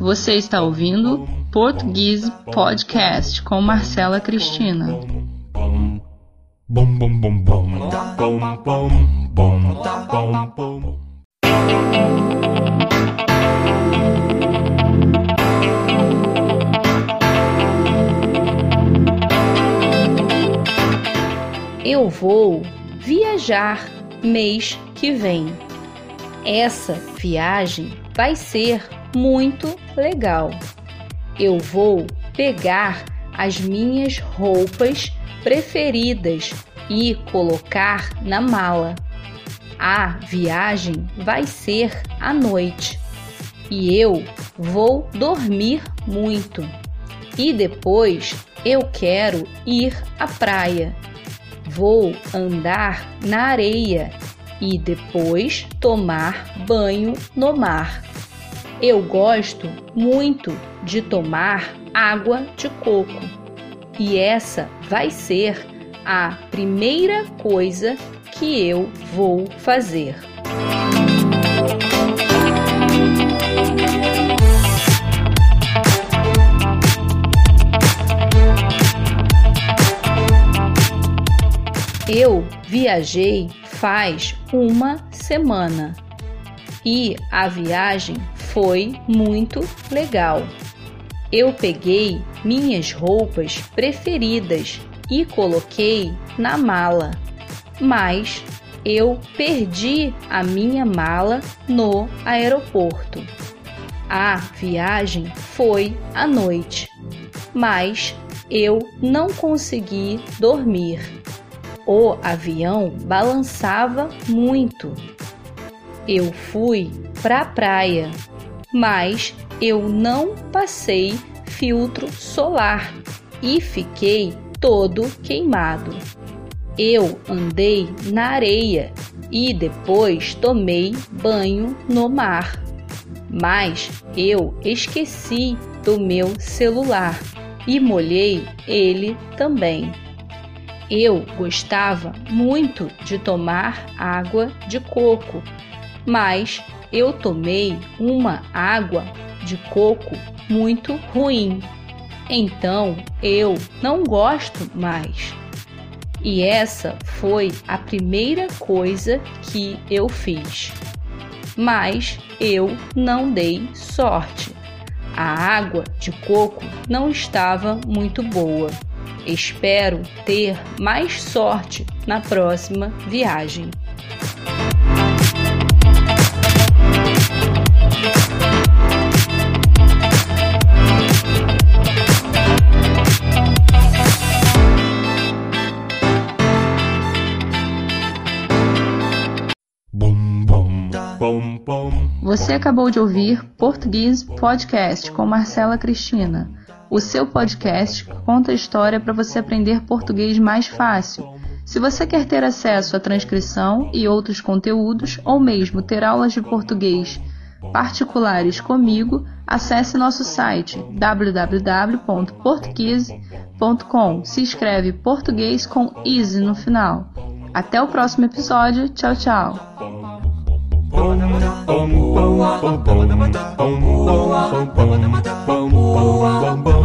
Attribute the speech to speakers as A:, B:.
A: Você está ouvindo Português Podcast com Marcela Cristina.
B: bum
A: Eu vou viajar mês que vem. Essa viagem vai ser muito legal. Eu vou pegar as minhas roupas preferidas e colocar na mala. A viagem vai ser à noite e eu vou dormir muito. E depois eu quero ir à praia. Vou andar na areia e depois tomar banho no mar. Eu gosto muito de tomar água de coco e essa vai ser a primeira coisa que eu vou fazer. Eu viajei faz uma semana e a viagem foi muito legal. Eu peguei minhas roupas preferidas e coloquei na mala, mas eu perdi a minha mala no aeroporto. A viagem foi à noite, mas eu não consegui dormir. O avião balançava muito. Eu fui para a praia, mas eu não passei filtro solar e fiquei todo queimado. Eu andei na areia e depois tomei banho no mar. Mas eu esqueci do meu celular e molhei ele também. Eu gostava muito de tomar água de coco, mas eu tomei uma água de coco muito ruim. Então eu não gosto mais. E essa foi a primeira coisa que eu fiz. Mas eu não dei sorte. A água de coco não estava muito boa. Espero ter mais sorte na próxima viagem. Você acabou de ouvir Português Podcast com Marcela Cristina, o seu podcast que conta a história para você aprender português mais fácil. Se você quer ter acesso à transcrição e outros conteúdos, ou mesmo ter aulas de português particulares comigo, acesse nosso site www.portuguese.com. Se escreve português com easy no final. Até o próximo episódio. Tchau, tchau.
B: Om Om Om Om